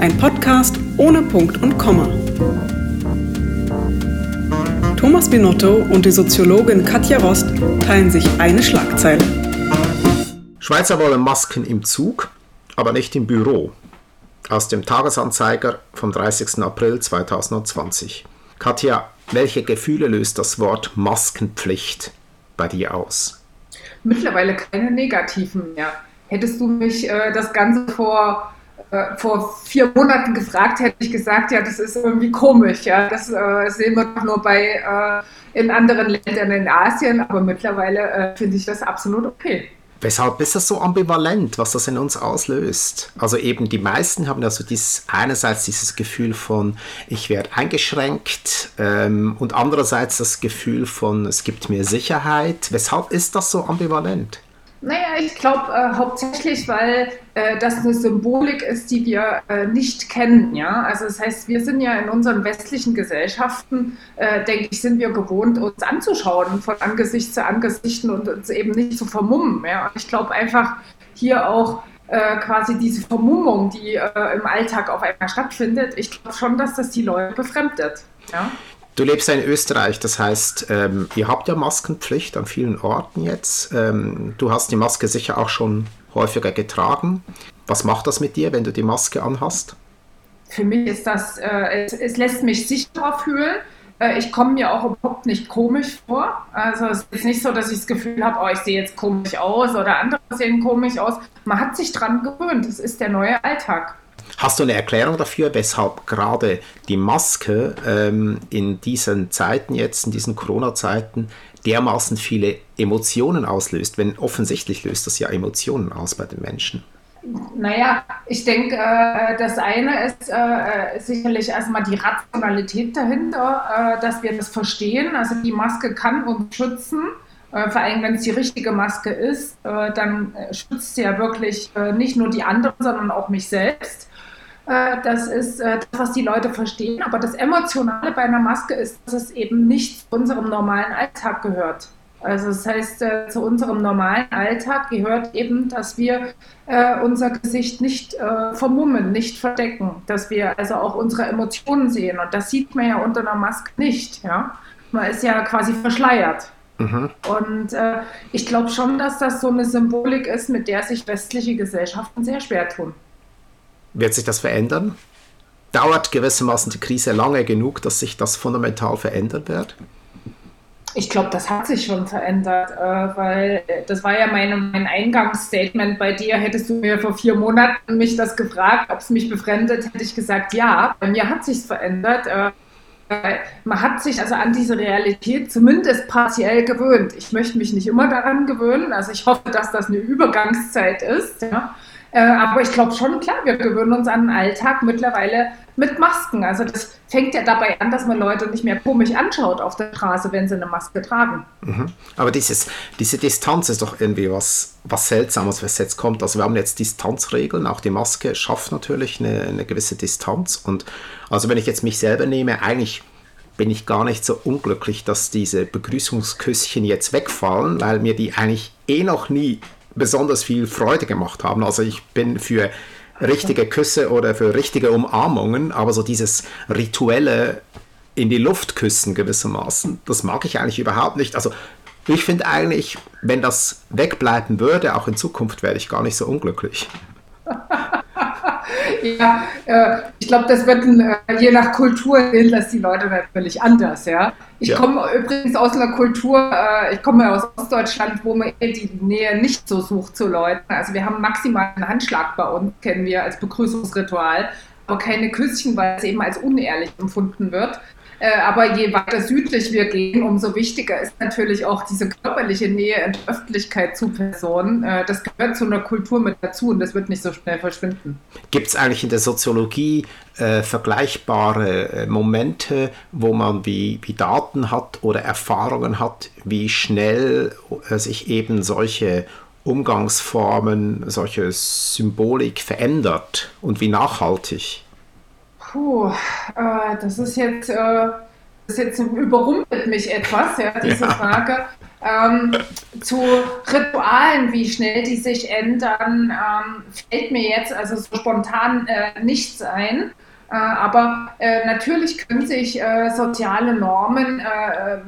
Ein Podcast ohne Punkt und Komma. Thomas Binotto und die Soziologin Katja Rost teilen sich eine Schlagzeile. Schweizer wollen Masken im Zug, aber nicht im Büro. Aus dem Tagesanzeiger vom 30. April 2020. Katja, welche Gefühle löst das Wort Maskenpflicht bei dir aus? Mittlerweile keine negativen mehr. Hättest du mich äh, das Ganze vor äh, vor vier Monaten gefragt, hätte ich gesagt, ja, das ist irgendwie komisch. Ja, das äh, sehen wir doch nur bei äh, in anderen Ländern in Asien, aber mittlerweile äh, finde ich das absolut okay. Weshalb ist das so ambivalent, was das in uns auslöst? Also eben die meisten haben also dieses, einerseits dieses Gefühl von, ich werde eingeschränkt ähm, und andererseits das Gefühl von, es gibt mir Sicherheit. Weshalb ist das so ambivalent? Naja, ich glaube äh, hauptsächlich, weil äh, das eine Symbolik ist, die wir äh, nicht kennen. Ja? Also das heißt, wir sind ja in unseren westlichen Gesellschaften, äh, denke ich, sind wir gewohnt, uns anzuschauen von Angesicht zu Angesicht und uns eben nicht zu vermummen. Ja? Ich glaube einfach hier auch äh, quasi diese Vermummung, die im Alltag auf einmal stattfindet, ich glaube schon, dass das die Leute befremdet. Ja? Du lebst ja in Österreich, das heißt, ähm, ihr habt ja Maskenpflicht an vielen Orten jetzt. Ähm, du hast die Maske sicher auch schon häufiger getragen. Was macht das mit dir, wenn du die Maske anhast? Für mich ist das, äh, es, es, lässt mich sicherer fühlen. Äh, ich komme mir auch überhaupt nicht komisch vor. Also es ist nicht so, dass ich das Gefühl habe, oh, ich sehe jetzt komisch aus oder andere sehen komisch aus. Man hat sich dran gewöhnt. Das ist der neue Alltag. Hast du eine Erklärung dafür, weshalb gerade die Maske ähm, in diesen Zeiten jetzt, in diesen Corona-Zeiten, dermaßen viele Emotionen auslöst? Wenn offensichtlich löst das ja Emotionen aus bei den Menschen. Naja, ich denke, äh, das eine ist äh, sicherlich erstmal die Rationalität dahinter, äh, dass wir das verstehen. Also die Maske kann uns schützen. Äh, vor allem, wenn es die richtige Maske ist, äh, dann äh, schützt sie ja wirklich nicht nur die anderen, sondern auch mich selbst. Äh, das ist äh, das, was die Leute verstehen. Aber das Emotionale bei einer Maske ist, dass es eben nicht zu unserem normalen Alltag gehört. Also das heißt, äh, zu unserem normalen Alltag gehört eben, dass wir unser Gesicht nicht vermummen, nicht verdecken, dass wir also auch unsere Emotionen sehen. Und das sieht man ja unter einer Maske nicht. Ja? Man ist ja quasi verschleiert. Mhm. Und äh, ich glaube schon, dass das so eine Symbolik ist, mit der sich westliche Gesellschaften sehr schwer tun. Wird sich das verändern? Dauert gewissermaßen die Krise lange genug, dass sich das fundamental verändern wird? Ich glaube, das hat sich schon verändert, äh, weil das war ja meine, mein Eingangsstatement bei dir. Hättest du mir vor vier Monaten mich das gefragt, ob es mich befremdet, hätte ich gesagt, ja. Bei mir hat sich verändert. Äh, man hat sich also an diese Realität zumindest partiell gewöhnt. Ich möchte mich nicht immer daran gewöhnen. Also ich hoffe, dass das eine Übergangszeit ist. Ja. Äh, aber ich glaube schon, klar, wir gewöhnen uns an den Alltag mittlerweile mit Masken. Also das fängt ja dabei an, dass man Leute nicht mehr komisch anschaut auf der Straße, wenn sie eine Maske tragen. Mhm. Aber dieses, diese Distanz ist doch irgendwie was, was Seltsames, was jetzt kommt. Also wir haben jetzt Distanzregeln, auch die Maske schafft natürlich eine, eine gewisse Distanz. Und also wenn ich jetzt mich selber nehme, eigentlich bin ich gar nicht so unglücklich, dass diese Begrüßungsküsschen jetzt wegfallen, weil mir die eigentlich eh noch nie besonders viel Freude gemacht haben. Also ich bin für richtige Küsse oder für richtige Umarmungen, aber so dieses rituelle in die Luft küssen gewissermaßen, das mag ich eigentlich überhaupt nicht. Also ich finde eigentlich, wenn das wegbleiben würde, auch in Zukunft wäre ich gar nicht so unglücklich. ja, äh, ich glaube, das wird ein, äh, je nach Kultur sehen das die Leute natürlich anders, ja. Ich ja. komme übrigens aus einer Kultur, äh, ich komme aus Ostdeutschland, wo man die Nähe nicht so sucht zu Leuten. Also wir haben maximal einen Handschlag bei uns, kennen wir als Begrüßungsritual, aber keine Küsschen, weil es eben als unehrlich empfunden wird. Äh, aber je weiter südlich wir gehen, umso wichtiger ist natürlich auch diese körperliche Nähe der Öffentlichkeit zu Personen. Äh, das gehört zu einer Kultur mit dazu und das wird nicht so schnell verschwinden. Gibt es eigentlich in der Soziologie äh, vergleichbare äh, Momente, wo man wie, wie Daten hat oder Erfahrungen hat, wie schnell äh, sich eben solche Umgangsformen, solche Symbolik verändert und wie nachhaltig? Puh, äh, das ist jetzt äh, das jetzt überrumpelt mich etwas, ja, diese ja. Frage, ähm, zu Ritualen, wie schnell die sich ändern, ähm, fällt mir jetzt also so spontan äh, nichts ein. Äh, aber äh, natürlich können sich äh, soziale Normen äh,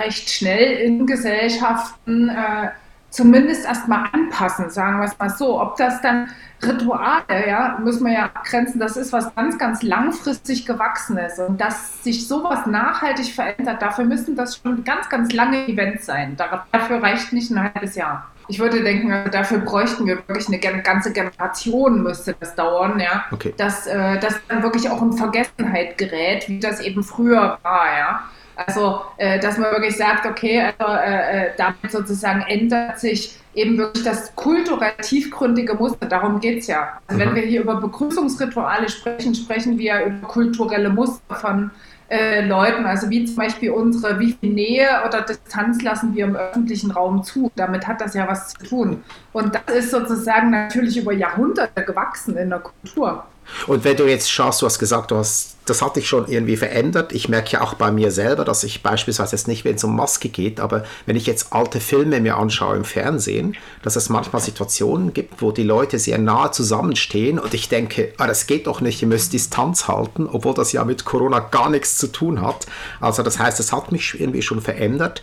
recht schnell in Gesellschaften äh, zumindest erstmal anpassen, sagen wir es mal so. Ob das dann Rituale, ja, müssen wir ja abgrenzen, das ist was ganz, ganz langfristig gewachsenes. Und dass sich sowas nachhaltig verändert, dafür müssen das schon ganz, ganz lange Events sein. Dafür reicht nicht ein halbes Jahr. Ich würde denken, dafür bräuchten wir wirklich eine ganze Generation, müsste das dauern, ja. Okay. Dass äh, das dann wirklich auch in Vergessenheit gerät, wie das eben früher war, ja. Also, äh, dass man wirklich sagt, okay, also, äh, äh, damit sozusagen ändert sich eben wirklich das kulturell tiefgründige Muster. Darum geht es ja. Also, mhm. wenn wir hier über Begrüßungsrituale sprechen, sprechen wir über kulturelle Muster von äh, Leuten, also wie zum Beispiel unsere, wie viel Nähe oder Distanz lassen wir im öffentlichen Raum zu. Damit hat das ja was zu tun. Und das ist sozusagen natürlich über Jahrhunderte gewachsen in der Kultur. Und wenn du jetzt schaust, du hast gesagt, du hast, das hat dich schon irgendwie verändert. Ich merke ja auch bei mir selber, dass ich beispielsweise jetzt nicht, wenn es um Maske geht, aber wenn ich jetzt alte Filme mir anschaue im Fernsehen, dass es manchmal Situationen gibt, wo die Leute sehr nahe zusammenstehen und ich denke, ah, das geht doch nicht, ihr müsst Distanz halten, obwohl das ja mit Corona gar nichts zu tun hat. Also das heißt, es hat mich irgendwie schon verändert.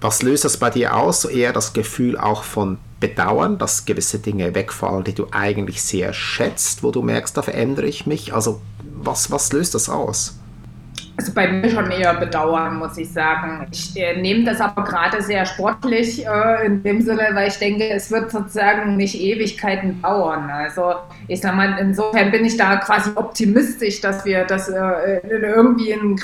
Was löst das bei dir aus? Eher das Gefühl auch von Bedauern, dass gewisse Dinge wegfallen, die du eigentlich sehr schätzt, wo du merkst, da verändere ich mich. Also was, was löst das aus? Also bei mir schon eher Bedauern, muss ich sagen. Ich äh, nehme das aber gerade sehr sportlich äh, in dem Sinne, weil ich denke, es wird sozusagen nicht Ewigkeiten dauern. Also ich sag mal, insofern bin ich da quasi optimistisch, dass wir das äh, irgendwie in den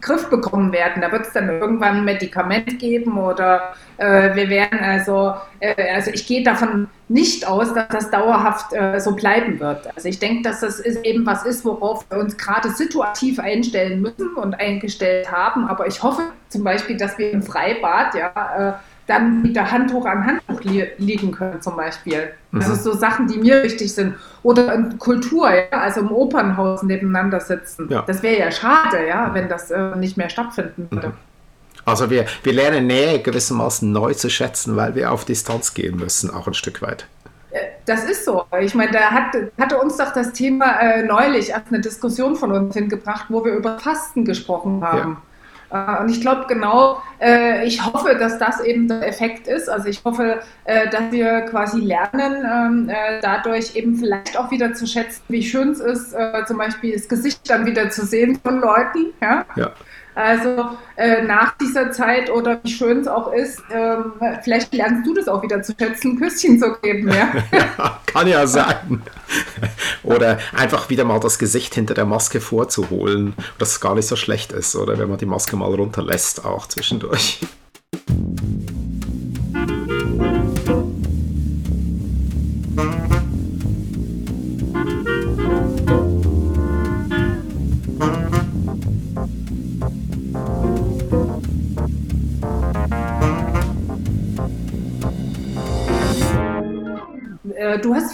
Griff bekommen werden. Da wird es dann irgendwann ein Medikament geben oder äh, wir werden also, äh, also ich gehe davon nicht aus, dass das dauerhaft äh, so bleiben wird. Also ich denke, dass das ist eben was ist, worauf wir uns gerade situativ einstellen müssen und eingestellt haben. Aber ich hoffe zum Beispiel, dass wir im Freibad ja äh, dann wieder Handtuch an Handtuch li liegen können zum Beispiel. Mhm. Also so Sachen, die mir wichtig sind. Oder in Kultur, ja, also im Opernhaus nebeneinander sitzen. Ja. Das wäre ja schade, ja, wenn das äh, nicht mehr stattfinden würde. Mhm. Also wir, wir lernen Nähe gewissermaßen neu zu schätzen, weil wir auf Distanz gehen müssen, auch ein Stück weit. Äh, das ist so. Ich meine, da hat, hatte uns doch das Thema äh, neulich als eine Diskussion von uns hingebracht, wo wir über Fasten gesprochen haben. Ja. Äh, und ich glaube genau, äh, ich hoffe, dass das eben der Effekt ist. Also ich hoffe, äh, dass wir quasi lernen, ähm, äh, dadurch eben vielleicht auch wieder zu schätzen, wie schön es ist, zum Beispiel das Gesicht dann wieder zu sehen von Leuten. Ja. ja. Also äh, nach dieser Zeit oder wie schön es auch ist, ähm, vielleicht lernst du das auch wieder zu schätzen, ein Küsschen zu geben. Ja, ja kann ja sein. oder einfach wieder mal das Gesicht hinter der Maske vorzuholen, dass es gar nicht so schlecht ist, oder wenn man die Maske mal runterlässt, auch zwischendurch.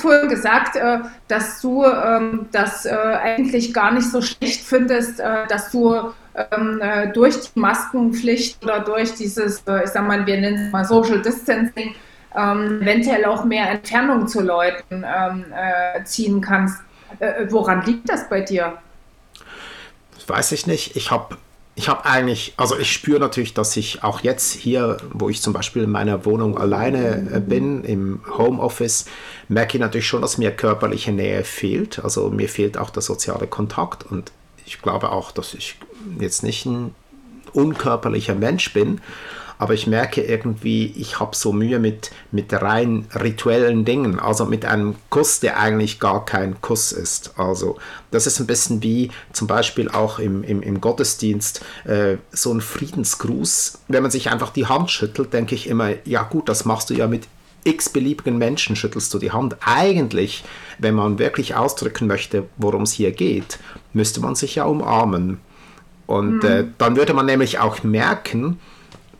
Vorhin gesagt, äh, dass du ähm, das äh, eigentlich gar nicht so schlecht findest, dass du ähm, durch die Maskenpflicht oder durch dieses, ich sag mal, wir nennen es mal Social Distancing, ähm, eventuell auch mehr Entfernung zu Leuten ziehen kannst. Woran liegt das bei dir? Weiß ich nicht. Ich habe ich habe eigentlich, also ich spüre natürlich, dass ich auch jetzt hier, wo ich zum Beispiel in meiner Wohnung alleine äh, bin, im Homeoffice, merke ich natürlich schon, dass mir körperliche Nähe fehlt. Also mir fehlt auch der soziale Kontakt und ich glaube auch, dass ich jetzt nicht ein unkörperlicher Mensch bin aber ich merke irgendwie, ich habe so Mühe mit, mit rein rituellen Dingen, also mit einem Kuss, der eigentlich gar kein Kuss ist. Also das ist ein bisschen wie zum Beispiel auch im, im, im Gottesdienst äh, so ein Friedensgruß. Wenn man sich einfach die Hand schüttelt, denke ich immer, ja gut, das machst du ja mit x beliebigen Menschen schüttelst du die Hand. Eigentlich, wenn man wirklich ausdrücken möchte, worum es hier geht, müsste man sich ja umarmen. Und mhm. äh, dann würde man nämlich auch merken,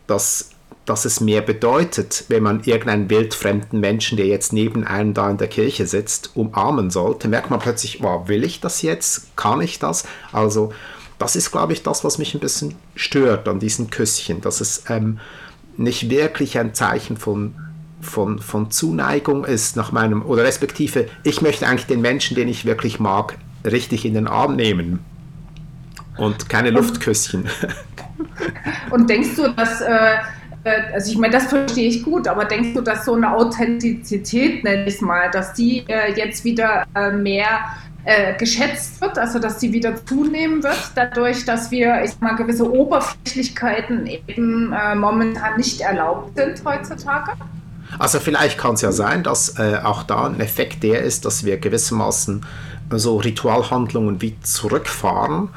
dass, dass es mehr bedeutet, wenn man irgendeinen wildfremden Menschen, der jetzt neben einem da in der Kirche sitzt, umarmen sollte, merkt man plötzlich, wow, will ich das jetzt? Kann ich das? Also das ist, glaube ich, das, was mich ein bisschen stört an diesen Küsschen, dass es ähm, nicht wirklich ein Zeichen von, von, von Zuneigung ist nach meinem, oder respektive, ich möchte eigentlich den Menschen, den ich wirklich mag, richtig in den Arm nehmen und keine Luftküsschen. Und denkst du, dass, äh, äh, also ich meine, das verstehe ich gut, aber denkst du, dass so eine Authentizität, nenne ich es mal, dass die äh, jetzt wieder äh, mehr äh, geschätzt wird, also dass sie wieder zunehmen wird, dadurch, dass wir, ich sag mal, gewisse Oberflächlichkeiten eben äh, momentan nicht erlaubt sind heutzutage? Also vielleicht kann es ja sein, dass auch da ein Effekt der ist, dass wir gewissermaßen so Ritualhandlungen wie zurückfahren,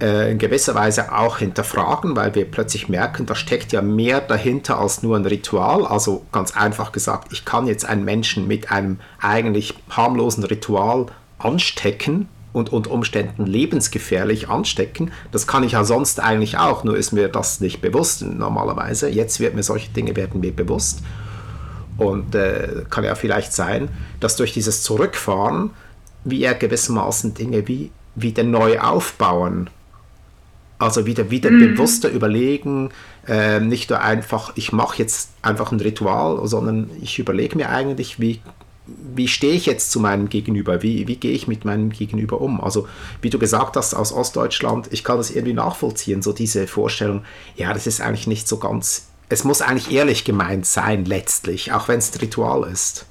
in gewisser Weise auch hinterfragen, weil wir plötzlich merken, da steckt ja mehr dahinter als nur ein Ritual. Also ganz einfach gesagt, ich kann jetzt einen Menschen mit einem eigentlich harmlosen Ritual anstecken und unter Umständen lebensgefährlich anstecken. Das kann ich ja sonst eigentlich auch, nur ist mir das nicht bewusst normalerweise. Jetzt wird mir solche Dinge werden mir bewusst. Und äh, kann ja vielleicht sein, dass durch dieses Zurückfahren wir gewissermaßen Dinge wie wieder neu aufbauen. Also wieder, wieder mhm. bewusster überlegen, äh, nicht nur einfach, ich mache jetzt einfach ein Ritual, sondern ich überlege mir eigentlich, wie wie stehe ich jetzt zu meinem Gegenüber? Wie, wie gehe ich mit meinem Gegenüber um? Also, wie du gesagt hast, aus Ostdeutschland, ich kann das irgendwie nachvollziehen, so diese Vorstellung, ja, das ist eigentlich nicht so ganz, es muss eigentlich ehrlich gemeint sein, letztlich, auch wenn es ein Ritual ist.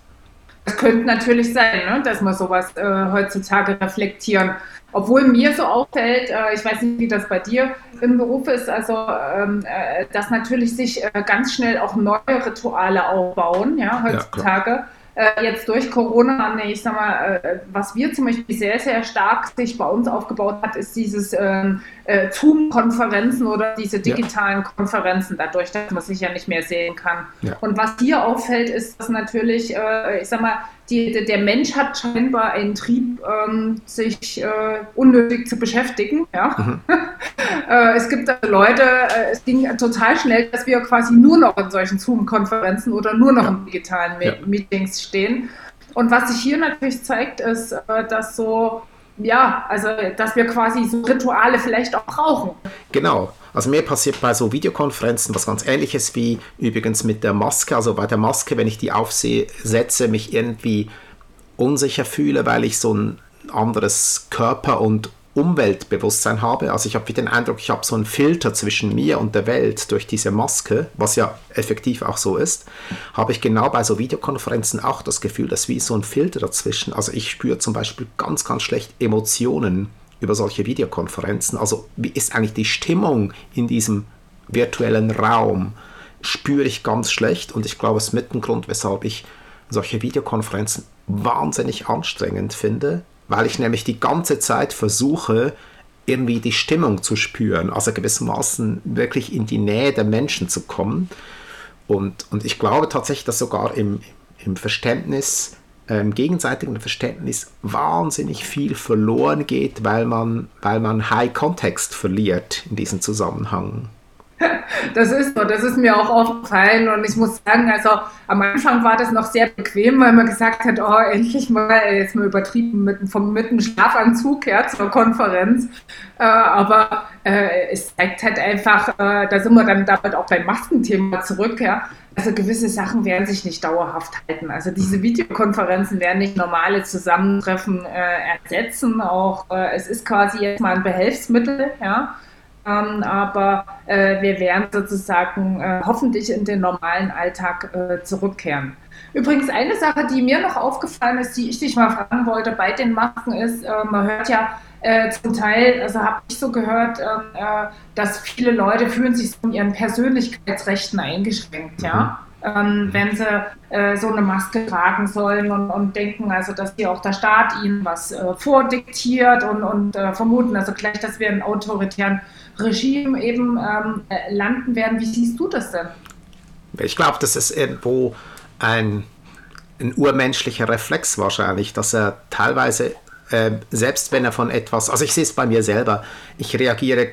Es könnte natürlich sein, ne, dass wir sowas äh, heutzutage reflektieren. Obwohl mir so auffällt, äh, ich weiß nicht, wie das bei dir im Beruf ist, also ähm, äh, dass natürlich sich äh, ganz schnell auch neue Rituale aufbauen, ja, heutzutage. Ja, jetzt durch Corona, ich sag mal, was wir zum Beispiel sehr, sehr stark sich bei uns aufgebaut hat, ist dieses ähm, äh, Zoom-Konferenzen oder diese digitalen. Konferenzen, dadurch, dass man sich ja nicht mehr sehen kann. Ja. Und was hier auffällt, ist, dass natürlich, ich sag mal, die, der Mensch hat scheinbar einen Trieb, ähm, sich äh, unnötig zu beschäftigen. Ja? Mhm. äh, es gibt also Leute, äh, es ging total schnell, dass wir quasi nur noch in solchen Zoom-Konferenzen oder nur noch ja. in digitalen ja. Meetings stehen. Und was sich hier natürlich zeigt, ist, äh, dass so ja, also dass wir quasi so Rituale vielleicht auch brauchen. Genau. Also mir passiert bei so Videokonferenzen was ganz ähnliches wie übrigens mit der Maske. Also bei der Maske, wenn ich die aufsetze, mich irgendwie unsicher fühle, weil ich so ein anderes Körper- und Umweltbewusstsein habe. Also ich habe den Eindruck, ich habe so einen Filter zwischen mir und der Welt durch diese Maske, was ja effektiv auch so ist, habe ich genau bei so Videokonferenzen auch das Gefühl, dass wie so ein Filter dazwischen. Also ich spüre zum Beispiel ganz, ganz schlecht Emotionen über solche Videokonferenzen. Also wie ist eigentlich die Stimmung in diesem virtuellen Raum? Spüre ich ganz schlecht und ich glaube, es ist mit ein Grund, weshalb ich solche Videokonferenzen wahnsinnig anstrengend finde, weil ich nämlich die ganze Zeit versuche, irgendwie die Stimmung zu spüren, also gewissermaßen wirklich in die Nähe der Menschen zu kommen. Und, und ich glaube tatsächlich, dass sogar im, im Verständnis, im gegenseitigen Verständnis wahnsinnig viel verloren geht, weil man, weil man High Context verliert in diesem Zusammenhang. Das ist so, das ist mir auch aufgefallen und ich muss sagen, also am Anfang war das noch sehr bequem, weil man gesagt hat, oh, endlich mal, jetzt mal übertrieben mit, vom, mit einem Schlafanzug ja, zur Konferenz. Äh, aber äh, es zeigt halt einfach, äh, da sind wir dann damit auch beim Maskenthema zurück, ja. Also gewisse Sachen werden sich nicht dauerhaft halten. Also diese Videokonferenzen werden nicht normale Zusammentreffen äh, ersetzen. Auch äh, es ist quasi jetzt mal ein Behelfsmittel, ja. Ähm, aber äh, wir werden sozusagen äh, hoffentlich in den normalen Alltag äh, zurückkehren. Übrigens eine Sache, die mir noch aufgefallen ist, die ich dich mal fragen wollte bei den Masken ist, äh, man hört ja äh, zum Teil, also habe ich so gehört, ähm, äh, dass viele Leute fühlen sich von ihren Persönlichkeitsrechten eingeschränkt, mhm. ja ähm, wenn sie äh, so eine Maske tragen sollen und, und, denken, also dass hier auch der Staat ihnen was äh, vordiktiert und, und äh, vermuten, also gleich, dass wir in autoritären Regime eben ähm, äh, landen werden. Wie siehst du das denn? Ich glaube, das ist irgendwo ein, ein urmenschlicher Reflex wahrscheinlich, dass er teilweise, äh, selbst wenn er von etwas, also ich sehe es bei mir selber, ich reagiere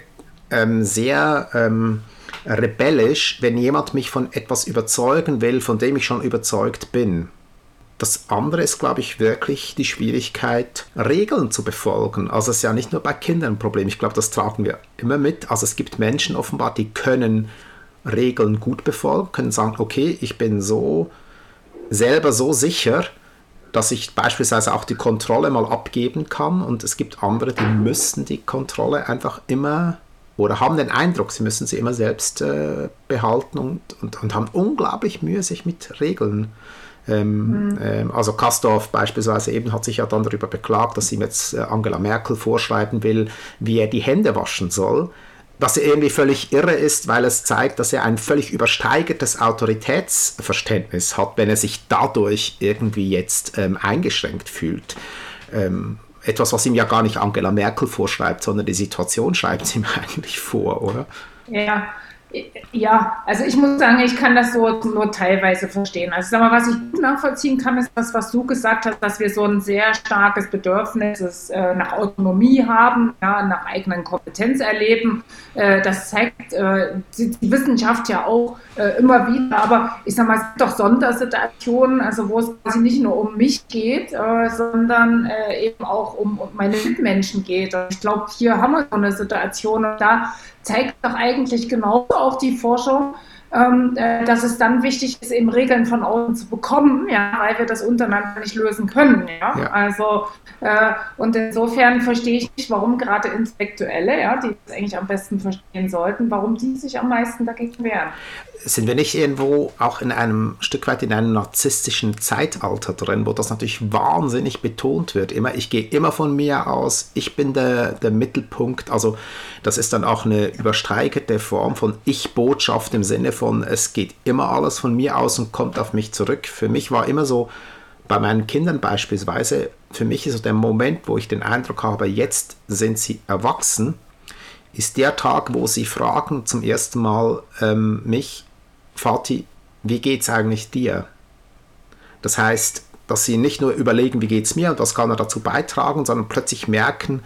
ähm, sehr ähm, rebellisch, wenn jemand mich von etwas überzeugen will, von dem ich schon überzeugt bin. das andere ist, glaube ich, wirklich die Schwierigkeit, Regeln zu befolgen. Also es ist ja nicht nur bei Kindern ein Problem. Ich glaube, das tragen wir immer mit. Also es gibt Menschen offenbar, die können Regeln gut befolgen, können sagen, okay, ich bin so selber so sicher, dass ich beispielsweise auch die Kontrolle mal abgeben kann und es gibt andere, die müssen die Kontrolle einfach immer oder haben den Eindruck, sie müssen sie immer selbst äh, behalten und, und, und haben unglaublich Mühe, sich mit Regeln ähm, mhm. ähm, also Kastorf beispielsweise eben hat sich ja dann darüber beklagt, dass ihm jetzt äh, Angela Merkel vorschreiben will, wie er die Hände waschen soll. Was irgendwie völlig irre ist, weil es zeigt, dass er ein völlig übersteigertes Autoritätsverständnis hat, wenn er sich dadurch irgendwie jetzt ähm, eingeschränkt fühlt. Ähm, etwas, was ihm ja gar nicht Angela Merkel vorschreibt, sondern die Situation schreibt es ihm eigentlich vor, oder? Ja, ja, also ich muss sagen, ich kann das so nur teilweise verstehen. Also sag mal, was ich gut nachvollziehen kann, ist das, was du gesagt hast, dass wir so ein sehr starkes Bedürfnis äh, nach Autonomie haben, ja, nach eigenen Kompetenz erleben. Äh, das zeigt äh, die, Wissenschaft ja auch äh, immer wieder. Aber ich sag mal, es gibt doch Sondersituationen, also wo es quasi nicht nur um mich geht, äh, sondern äh, eben auch um, um meine Mitmenschen geht. Und ich glaube, hier haben wir so eine Situation und da zeigt doch eigentlich genau auch die Forschung, ähm, äh, dass es dann wichtig ist, eben Regeln von außen zu bekommen, ja, weil wir das untereinander nicht lösen können. Ja? ja. Also, äh, und insofern verstehe ich nicht, warum gerade Intellektuelle, ja, die es eigentlich am besten verstehen sollten, warum die sich am meisten dagegen wehren sind wir nicht irgendwo auch in einem Stück weit in einem narzisstischen Zeitalter drin, wo das natürlich wahnsinnig betont wird. Immer, ich gehe immer von mir aus, ich bin der, der Mittelpunkt. Also das ist dann auch eine übersteigerte Form von Ich-Botschaft im Sinne von, es geht immer alles von mir aus und kommt auf mich zurück. Für mich war immer so, bei meinen Kindern beispielsweise, für mich ist so der Moment, wo ich den Eindruck habe, jetzt sind sie erwachsen, ist der Tag, wo sie fragen zum ersten Mal ähm, mich, Vati, wie geht es eigentlich dir? Das heißt, dass sie nicht nur überlegen, wie geht es mir und was kann er dazu beitragen, sondern plötzlich merken,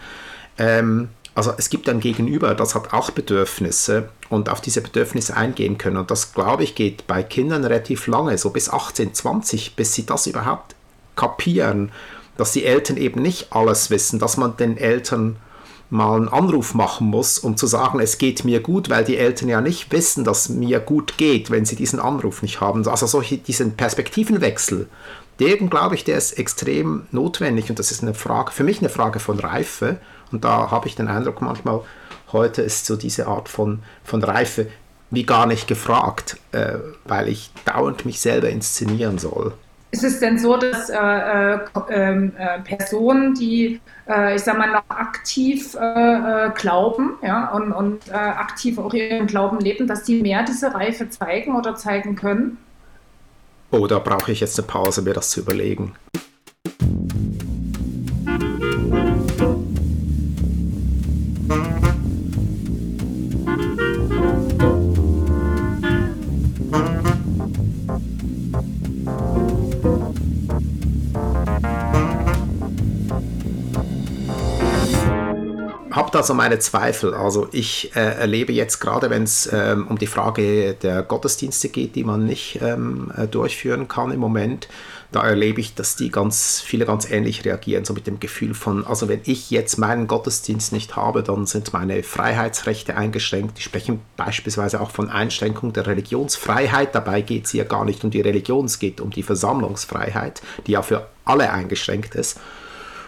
ähm, also es gibt ein Gegenüber, das hat auch Bedürfnisse und auf diese Bedürfnisse eingehen können. Und das, glaube ich, geht bei Kindern relativ lange, so bis 18, 20, bis sie das überhaupt kapieren, dass die Eltern eben nicht alles wissen, dass man den Eltern mal einen Anruf machen muss, um zu sagen, es geht mir gut, weil die Eltern ja nicht wissen, dass mir gut geht, wenn sie diesen Anruf nicht haben. Also solche, diesen Perspektivenwechsel, den glaube ich, der ist extrem notwendig und das ist eine Frage, für mich eine Frage von Reife. Und da habe ich den Eindruck manchmal, heute ist so diese Art von, von Reife wie gar nicht gefragt, äh, weil ich dauernd mich selber inszenieren soll. Ist es denn so, dass äh, äh, ähm, äh, Personen, die, äh, ich sag mal, noch aktiv äh, glauben ja, und, und aktiv auch ihren Glauben leben, dass die mehr diese Reife zeigen oder zeigen können? Oh, da brauche ich jetzt eine Pause, mir das zu überlegen. So meine Zweifel. Also ich äh, erlebe jetzt gerade, wenn es ähm, um die Frage der Gottesdienste geht, die man nicht ähm, äh, durchführen kann im Moment, da erlebe ich, dass die ganz viele ganz ähnlich reagieren, so mit dem Gefühl von, also wenn ich jetzt meinen Gottesdienst nicht habe, dann sind meine Freiheitsrechte eingeschränkt. Die sprechen beispielsweise auch von Einschränkung der Religionsfreiheit. Dabei geht es hier gar nicht um die Religion, es geht um die Versammlungsfreiheit, die ja für alle eingeschränkt ist.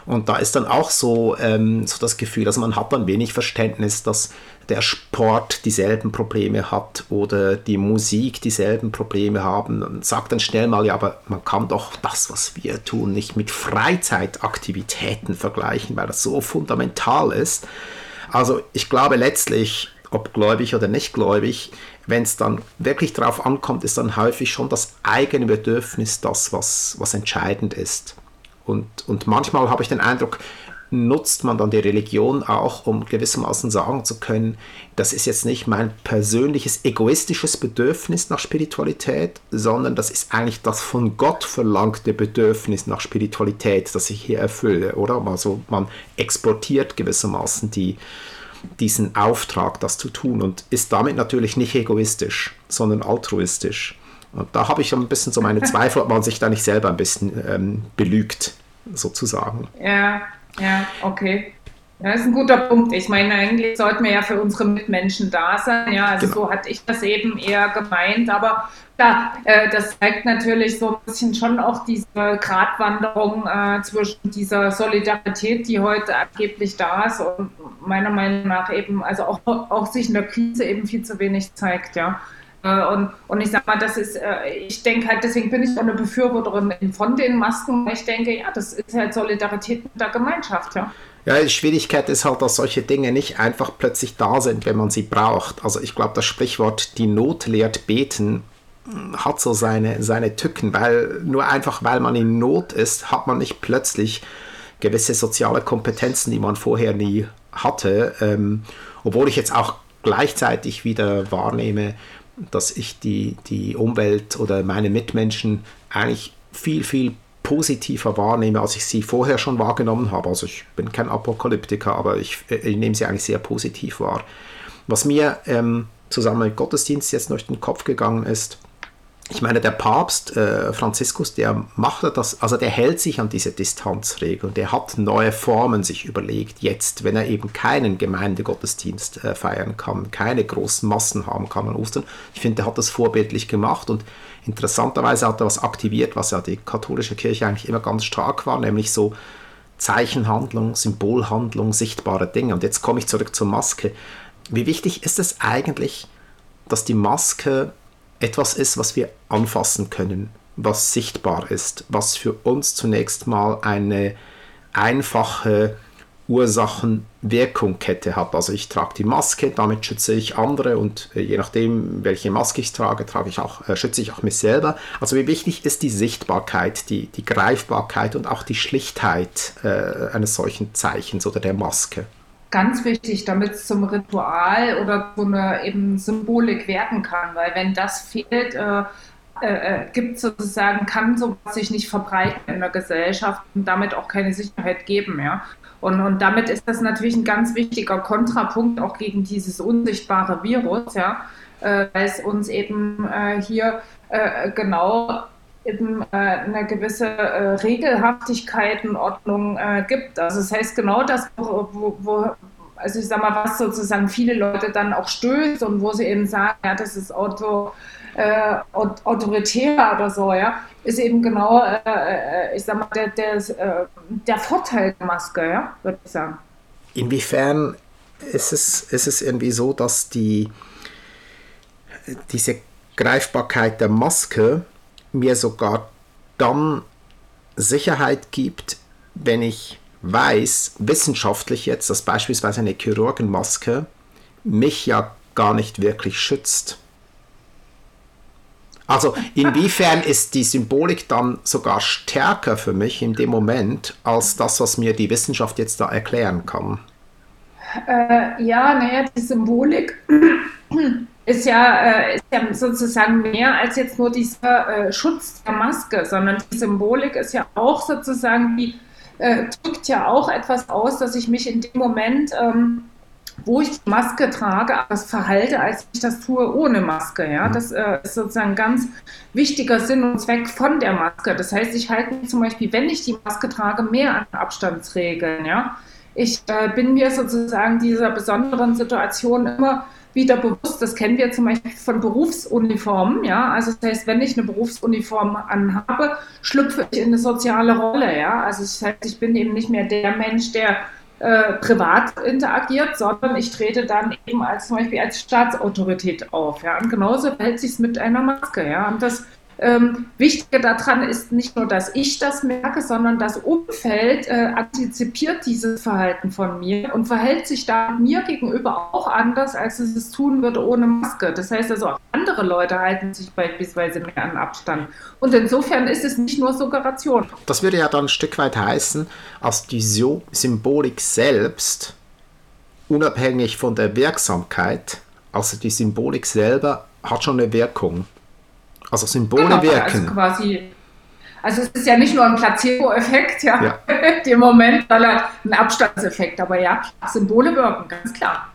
Und da ist dann auch so, ähm, so das Gefühl, also man hat dann wenig Verständnis, dass der Sport dieselben Probleme hat oder die Musik dieselben Probleme haben und sagt dann schnell mal, ja, aber man kann doch das, was wir tun, nicht mit Freizeitaktivitäten vergleichen, weil das so fundamental ist. Also ich glaube letztlich, ob gläubig oder nicht gläubig, wenn es dann wirklich darauf ankommt, ist dann häufig schon das eigene Bedürfnis das, was, was entscheidend ist. Und, und manchmal habe ich den Eindruck, nutzt man dann die Religion auch, um gewissermaßen sagen zu können, das ist jetzt nicht mein persönliches egoistisches Bedürfnis nach Spiritualität, sondern das ist eigentlich das von Gott verlangte Bedürfnis nach Spiritualität, das ich hier erfülle, oder? Also man exportiert gewissermaßen die, diesen Auftrag, das zu tun und ist damit natürlich nicht egoistisch, sondern altruistisch. Und da habe ich ein bisschen so meine Zweifel, ob man sich da nicht selber ein bisschen ähm, belügt, sozusagen. Ja, ja, okay. Ja, das ist ein guter Punkt. Ich meine, eigentlich sollten wir ja für unsere Mitmenschen da sein. Ja, also genau. so hatte ich das eben eher gemeint. Aber ja, äh, das zeigt natürlich so ein bisschen schon auch diese Gratwanderung äh, zwischen dieser Solidarität, die heute angeblich da ist und meiner Meinung nach eben, also auch, auch sich in der Krise eben viel zu wenig zeigt, ja. Äh, und, und ich sag mal, das ist, äh, ich denke halt, deswegen bin ich auch eine Befürworterin von den Masken. Ich denke, ja, das ist halt Solidarität mit der Gemeinschaft, ja. Ja, die Schwierigkeit ist halt, dass solche Dinge nicht einfach plötzlich da sind, wenn man sie braucht. Also ich glaube, das Sprichwort, die Not lehrt beten, hat so seine, seine Tücken, weil nur einfach, weil man in Not ist, hat man nicht plötzlich gewisse soziale Kompetenzen, die man vorher nie hatte. Ähm, obwohl ich jetzt auch gleichzeitig wieder wahrnehme, dass ich die, die Umwelt oder meine Mitmenschen eigentlich viel, viel positiver wahrnehme, als ich sie vorher schon wahrgenommen habe. Also ich bin kein Apokalyptiker, aber ich, ich nehme sie eigentlich sehr positiv wahr. Was mir ähm, zusammen mit Gottesdienst jetzt durch den Kopf gegangen ist, ich meine, der Papst äh, Franziskus, der macht das, also der hält sich an diese Distanzregeln, der hat neue Formen sich überlegt, jetzt, wenn er eben keinen Gemeindegottesdienst äh, feiern kann, keine großen Massen haben kann an Ostern. Ich finde, der hat das vorbildlich gemacht und interessanterweise hat er was aktiviert, was ja die katholische Kirche eigentlich immer ganz stark war, nämlich so Zeichenhandlung, Symbolhandlung, sichtbare Dinge. Und jetzt komme ich zurück zur Maske. Wie wichtig ist es eigentlich, dass die Maske etwas ist, was wir anfassen können, was sichtbar ist, was für uns zunächst mal eine einfache Ursachen-Wirkung-Kette hat. Also ich trage die Maske, damit schütze ich andere und äh, je nachdem, welche Maske ich trage, trage ich auch, äh, schütze ich auch mich selber. Also wie wichtig ist die Sichtbarkeit, die, die Greifbarkeit und auch die Schlichtheit äh, eines solchen Zeichens oder der Maske? Ganz wichtig, damit es zum Ritual oder zu einer eben Symbolik werden kann, weil wenn das fehlt, äh, äh, äh gibt sozusagen, kann sowas sich nicht verbreiten in der Gesellschaft und damit auch keine Sicherheit geben, ja. Und, und damit ist das natürlich ein ganz wichtiger Kontrapunkt auch gegen dieses unsichtbare Virus, ja, äh, weil es uns eben äh, hier äh, genau eben äh, eine gewisse äh, Regelhaftigkeit und Ordnung äh, gibt. Also das heißt genau das, wo, wo, also ich sag mal, was sozusagen viele Leute dann auch stößt und wo sie eben sagen, ja, das ist Auto, äh, autoritär oder so, ja, ist eben genau, äh, äh, ich sag mal, der, der, der Vorteil der Maske, ja, würde ich sagen. Inwiefern ist es, ist es irgendwie so, dass die, diese Greifbarkeit der Maske mir sogar dann Sicherheit gibt, wenn ich weiß, wissenschaftlich jetzt, dass beispielsweise eine Chirurgenmaske mich ja gar nicht wirklich schützt. Also inwiefern ist die Symbolik dann sogar stärker für mich in dem Moment als das, was mir die Wissenschaft jetzt da erklären kann? Äh, ja, naja, die Symbolik ist ja, äh, ist ja sozusagen mehr als jetzt nur dieser äh, Schutz der Maske, sondern die Symbolik ist ja auch sozusagen, die äh, drückt ja auch etwas aus, dass ich mich in dem Moment, ähm, wo ich die Maske trage, anders verhalte, als ich das tue ohne Maske. Ja? Das äh, ist sozusagen ein ganz wichtiger Sinn und Zweck von der Maske. Das heißt, ich halte mich zum Beispiel, wenn ich die Maske trage, mehr an Abstandsregeln. Ja? Ich äh, bin mir sozusagen dieser besonderen Situation immer wieder bewusst, das kennen wir zum Beispiel von Berufsuniformen, ja, also das heißt, wenn ich eine Berufsuniform anhabe, schlüpfe ich in eine soziale Rolle, ja, also das heißt, ich bin eben nicht mehr der Mensch, der äh, privat interagiert, sondern ich trete dann eben als zum Beispiel als Staatsautorität auf, ja, und genauso verhält sich es mit einer Maske, ja, und das ähm, Wichtige daran ist nicht nur, dass ich das merke, sondern das Umfeld äh, antizipiert dieses Verhalten von mir und verhält sich da mir gegenüber auch anders, als es es tun würde ohne Maske. Das heißt also, auch andere Leute halten sich beispielsweise mehr an Abstand. Und insofern ist es nicht nur Suggeration. Das würde ja dann ein Stück weit heißen, als die Symbolik selbst, unabhängig von der Wirksamkeit, also die Symbolik selber hat schon eine Wirkung. Also Symbole genau, also wirken. Also quasi, also es ist ja nicht nur ein Placebo-Effekt, ja, ja. dem Moment, sondern ein Abstandseffekt. Aber ja, Symbole wirken, ganz klar.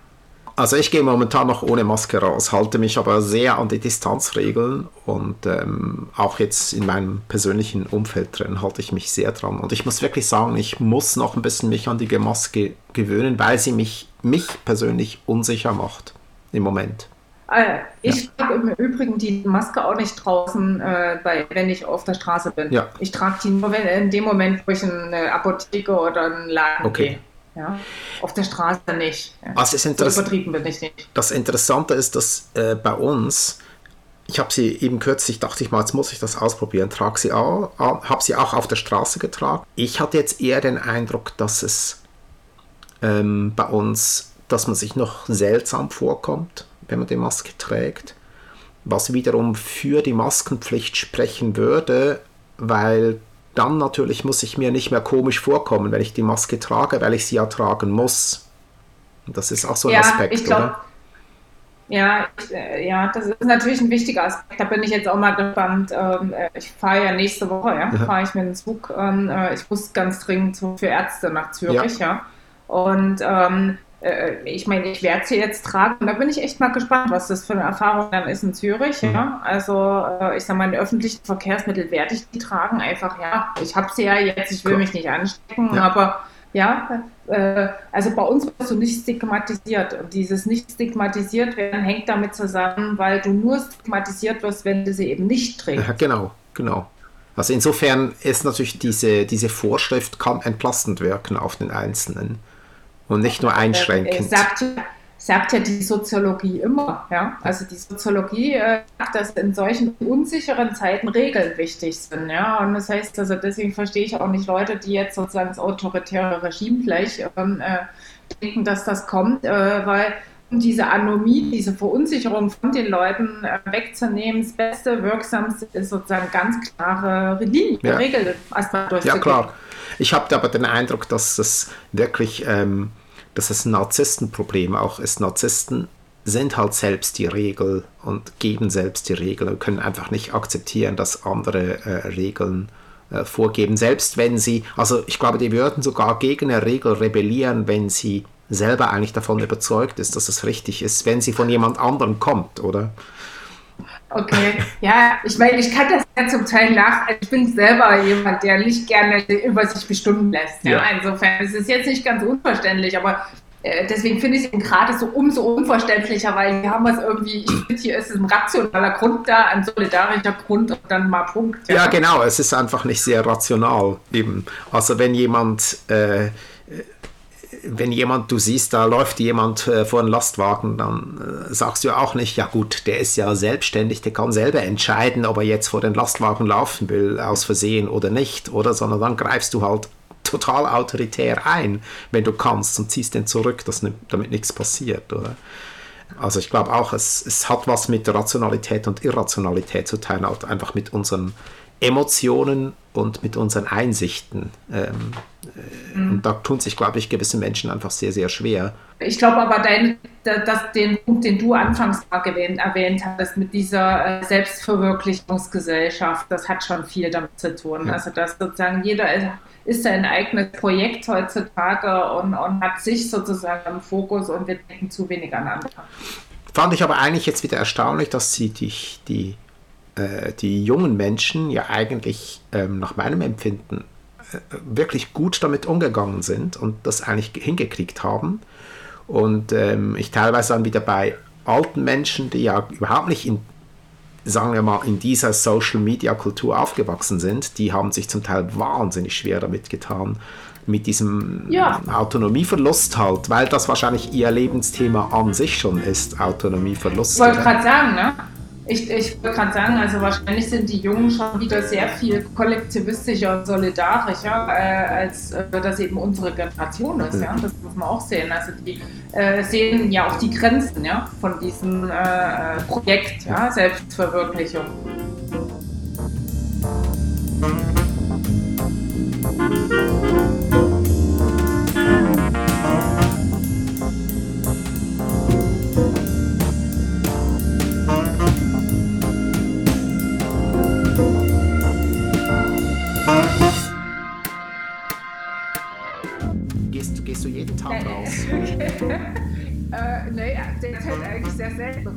Also ich gehe momentan noch ohne Maske raus, halte mich aber sehr an die Distanzregeln und ähm, auch jetzt in meinem persönlichen Umfeld drin halte ich mich sehr dran. Und ich muss wirklich sagen, ich muss noch ein bisschen mich an die Maske gewöhnen, weil sie mich, mich persönlich unsicher macht im Moment. Äh, ich ja. trage im Übrigen die Maske auch nicht draußen, äh, bei, wenn ich auf der Straße bin. Ja. Ich trage die nur wenn, in dem Moment, wo ich in eine Apotheke oder einen Laden okay. gehe. Ja, auf der Straße nicht. Ja. Also ist so übertrieben bin ich nicht. Das Interessante ist, dass äh, bei uns, ich habe sie eben kürzlich, dachte ich mal, jetzt muss ich das ausprobieren, trage sie auch, habe sie auch auf der Straße getragen. Ich hatte jetzt eher den Eindruck, dass es ähm, bei uns, dass man sich noch seltsam vorkommt, wenn man die Maske trägt. Was wiederum für die Maskenpflicht sprechen würde, weil dann natürlich muss ich mir nicht mehr komisch vorkommen, wenn ich die Maske trage, weil ich sie ja tragen muss. Das ist auch so ein ja, Aspekt, glaub, oder? Ja, ich, äh, ja, das ist natürlich ein wichtiger Aspekt. Da bin ich jetzt auch mal gespannt. Ähm, äh, ich fahre ja nächste Woche, ja, ja. fahre ich mit dem Zug. Äh, ich muss ganz dringend für Ärzte nach Zürich, ja. ja. Und ähm, äh, ich meine, ich werde sie jetzt tragen. Da bin ich echt mal gespannt, was das für eine Erfahrung dann ist in Zürich. Mhm. Ja? Also, äh, ich sage mal, in öffentlichen Verkehrsmitteln werde ich die tragen. Einfach, ja, ich habe sie ja jetzt, ich will mich nicht anstecken, ja. aber ja, äh, also bei uns wirst du nicht stigmatisiert. Und dieses nicht stigmatisiert werden hängt damit zusammen, weil du nur stigmatisiert wirst, wenn du sie eben nicht trägst. Ja, genau, genau. Also insofern ist natürlich diese, diese Vorschrift kann entlastend wirken auf den Einzelnen und nicht nur einschränkend. Sagt, sagt ja die Soziologie immer. Ja? Also die Soziologie äh, sagt, dass in solchen unsicheren Zeiten Regeln wichtig sind. Ja? Und das heißt, also deswegen verstehe ich auch nicht Leute, die jetzt sozusagen das autoritäre Regime gleich ähm, äh, denken, dass das kommt, äh, weil um diese Anomie, diese Verunsicherung von den Leuten äh, wegzunehmen, das Beste, Wirksamste ist sozusagen ganz klare Linie, ja. Regeln erstmal Ja, klar. Ich habe aber den Eindruck, dass es wirklich ähm, dass ein Narzisstenproblem auch ist. Narzissten sind halt selbst die Regel und geben selbst die Regel und können einfach nicht akzeptieren, dass andere äh, Regeln äh, vorgeben. Selbst wenn sie, also ich glaube, die würden sogar gegen eine Regel rebellieren, wenn sie selber eigentlich davon überzeugt ist, dass es richtig ist, wenn sie von jemand anderem kommt, oder? Okay, ja, ich meine, ich kann das ja zum Teil nach. Ich bin selber jemand, der nicht gerne über sich bestimmen lässt. Ja. ja. Insofern ist es jetzt nicht ganz unverständlich, aber äh, deswegen finde ich es gerade so umso unverständlicher, weil hier haben wir es irgendwie, ich finde, hier ist ein rationaler Grund da, ein solidarischer Grund und dann mal Punkt. Ja. ja, genau, es ist einfach nicht sehr rational eben. Also wenn jemand äh, wenn jemand, du siehst, da läuft jemand äh, vor einem Lastwagen, dann äh, sagst du ja auch nicht, ja gut, der ist ja selbstständig, der kann selber entscheiden, ob er jetzt vor den Lastwagen laufen will, aus Versehen oder nicht, oder, sondern dann greifst du halt total autoritär ein, wenn du kannst und ziehst den zurück, dass, damit nichts passiert, oder? Also ich glaube auch, es, es hat was mit Rationalität und Irrationalität zu tun, halt einfach mit unseren Emotionen und mit unseren Einsichten. Ähm, mhm. Und da tun sich, glaube ich, gewisse Menschen einfach sehr, sehr schwer. Ich glaube aber, dein, das, den Punkt, den du anfangs erwähnt, erwähnt hattest, mit dieser äh, Selbstverwirklichungsgesellschaft, das hat schon viel damit zu tun. Ja. Also, dass sozusagen jeder ist, ist ein eigenes Projekt heutzutage und, und hat sich sozusagen im Fokus und wir denken zu wenig aneinander. Fand ich aber eigentlich jetzt wieder erstaunlich, dass sie dich die äh, die jungen Menschen ja eigentlich ähm, nach meinem Empfinden wirklich gut damit umgegangen sind und das eigentlich hingekriegt haben. Und ähm, ich teilweise dann wieder bei alten Menschen, die ja überhaupt nicht in, sagen wir mal, in dieser Social-Media-Kultur aufgewachsen sind, die haben sich zum Teil wahnsinnig schwer damit getan, mit diesem ja. Autonomieverlust halt, weil das wahrscheinlich ihr Lebensthema an sich schon ist, Autonomieverlust. Ich wollte gerade sagen, ne? Ich, ich wollte gerade sagen, also wahrscheinlich sind die Jungen schon wieder sehr viel kollektivistischer und solidarischer, äh, als äh, das eben unsere Generation ist. Ja? Das muss man auch sehen. Also die äh, sehen ja auch die Grenzen ja, von diesem äh, Projekt, ja? Selbstverwirklichung.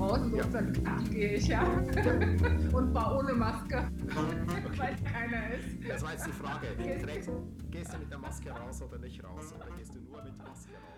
Raus. Insofern ja. gehe ich ja. Und war ohne Maske, okay. weil keiner ist. Das war jetzt die Frage. Gehst du mit der Maske raus oder nicht raus? Oder gehst du nur mit Maske raus?